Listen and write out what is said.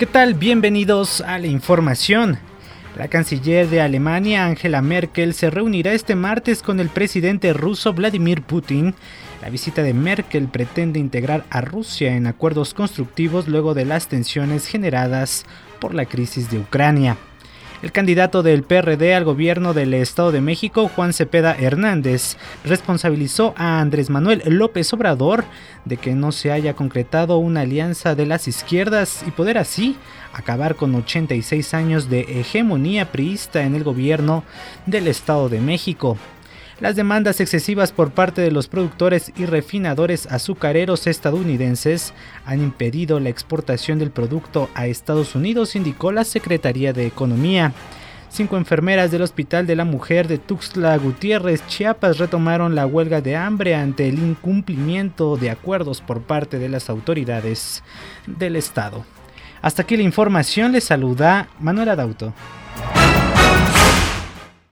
¿Qué tal? Bienvenidos a la información. La canciller de Alemania, Angela Merkel, se reunirá este martes con el presidente ruso Vladimir Putin. La visita de Merkel pretende integrar a Rusia en acuerdos constructivos luego de las tensiones generadas por la crisis de Ucrania. El candidato del PRD al gobierno del Estado de México, Juan Cepeda Hernández, responsabilizó a Andrés Manuel López Obrador de que no se haya concretado una alianza de las izquierdas y poder así acabar con 86 años de hegemonía priista en el gobierno del Estado de México. Las demandas excesivas por parte de los productores y refinadores azucareros estadounidenses han impedido la exportación del producto a Estados Unidos, indicó la Secretaría de Economía. Cinco enfermeras del Hospital de la Mujer de Tuxtla Gutiérrez, Chiapas, retomaron la huelga de hambre ante el incumplimiento de acuerdos por parte de las autoridades del Estado. Hasta aquí la información, les saluda Manuel Adauto.